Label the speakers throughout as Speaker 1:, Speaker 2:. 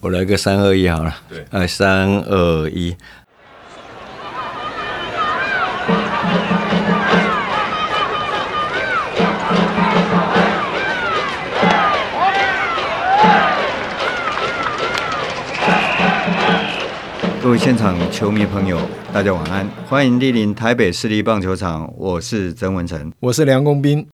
Speaker 1: 我来个三二一好了。
Speaker 2: 对，
Speaker 1: 哎，三二一。各位现场球迷朋友，大家晚安，欢迎莅临台北市立棒球场，我是曾文成，
Speaker 3: 我是梁公斌。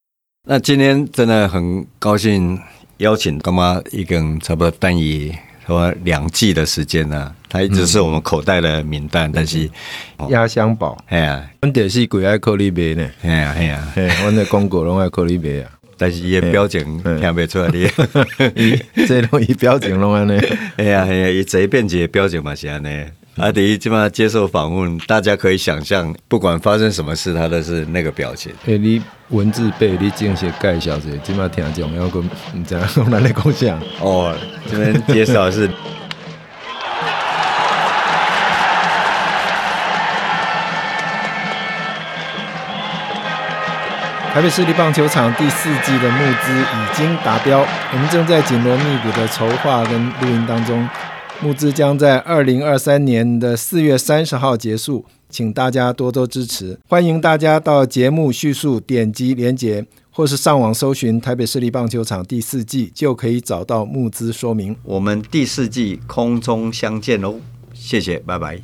Speaker 1: 那今天真的很高兴邀请干妈一个人差不多单以说两季的时间呢、啊，他一直是我们口袋的名单，嗯、但是
Speaker 3: 压箱宝，
Speaker 1: 哎呀，
Speaker 3: 阮就是鬼爱靠你买呢，
Speaker 1: 哎呀哎呀，
Speaker 3: 阮的广告拢爱靠你买啊，
Speaker 1: 但是伊的表情听袂出来。的，
Speaker 3: 这拢伊表情拢安尼，
Speaker 1: 哎呀哎呀，伊随便一个表情嘛是安尼。阿迪基本上接受访问，大家可以想象，不管发生什么事，他都是那个表情。
Speaker 3: 哎，你文字背，你精些介绍者，基本上听讲要跟你这样用哪里共享？
Speaker 1: 哦，这边介绍是
Speaker 3: 台北市立棒球场第四季的募资已经达标，我们正在紧锣密鼓的筹划跟录音当中。募资将在二零二三年的四月三十号结束，请大家多多支持。欢迎大家到节目叙述点击连结，或是上网搜寻台北市立棒球场第四季，就可以找到募资说明。
Speaker 1: 我们第四季空中相见喽，谢谢，拜拜。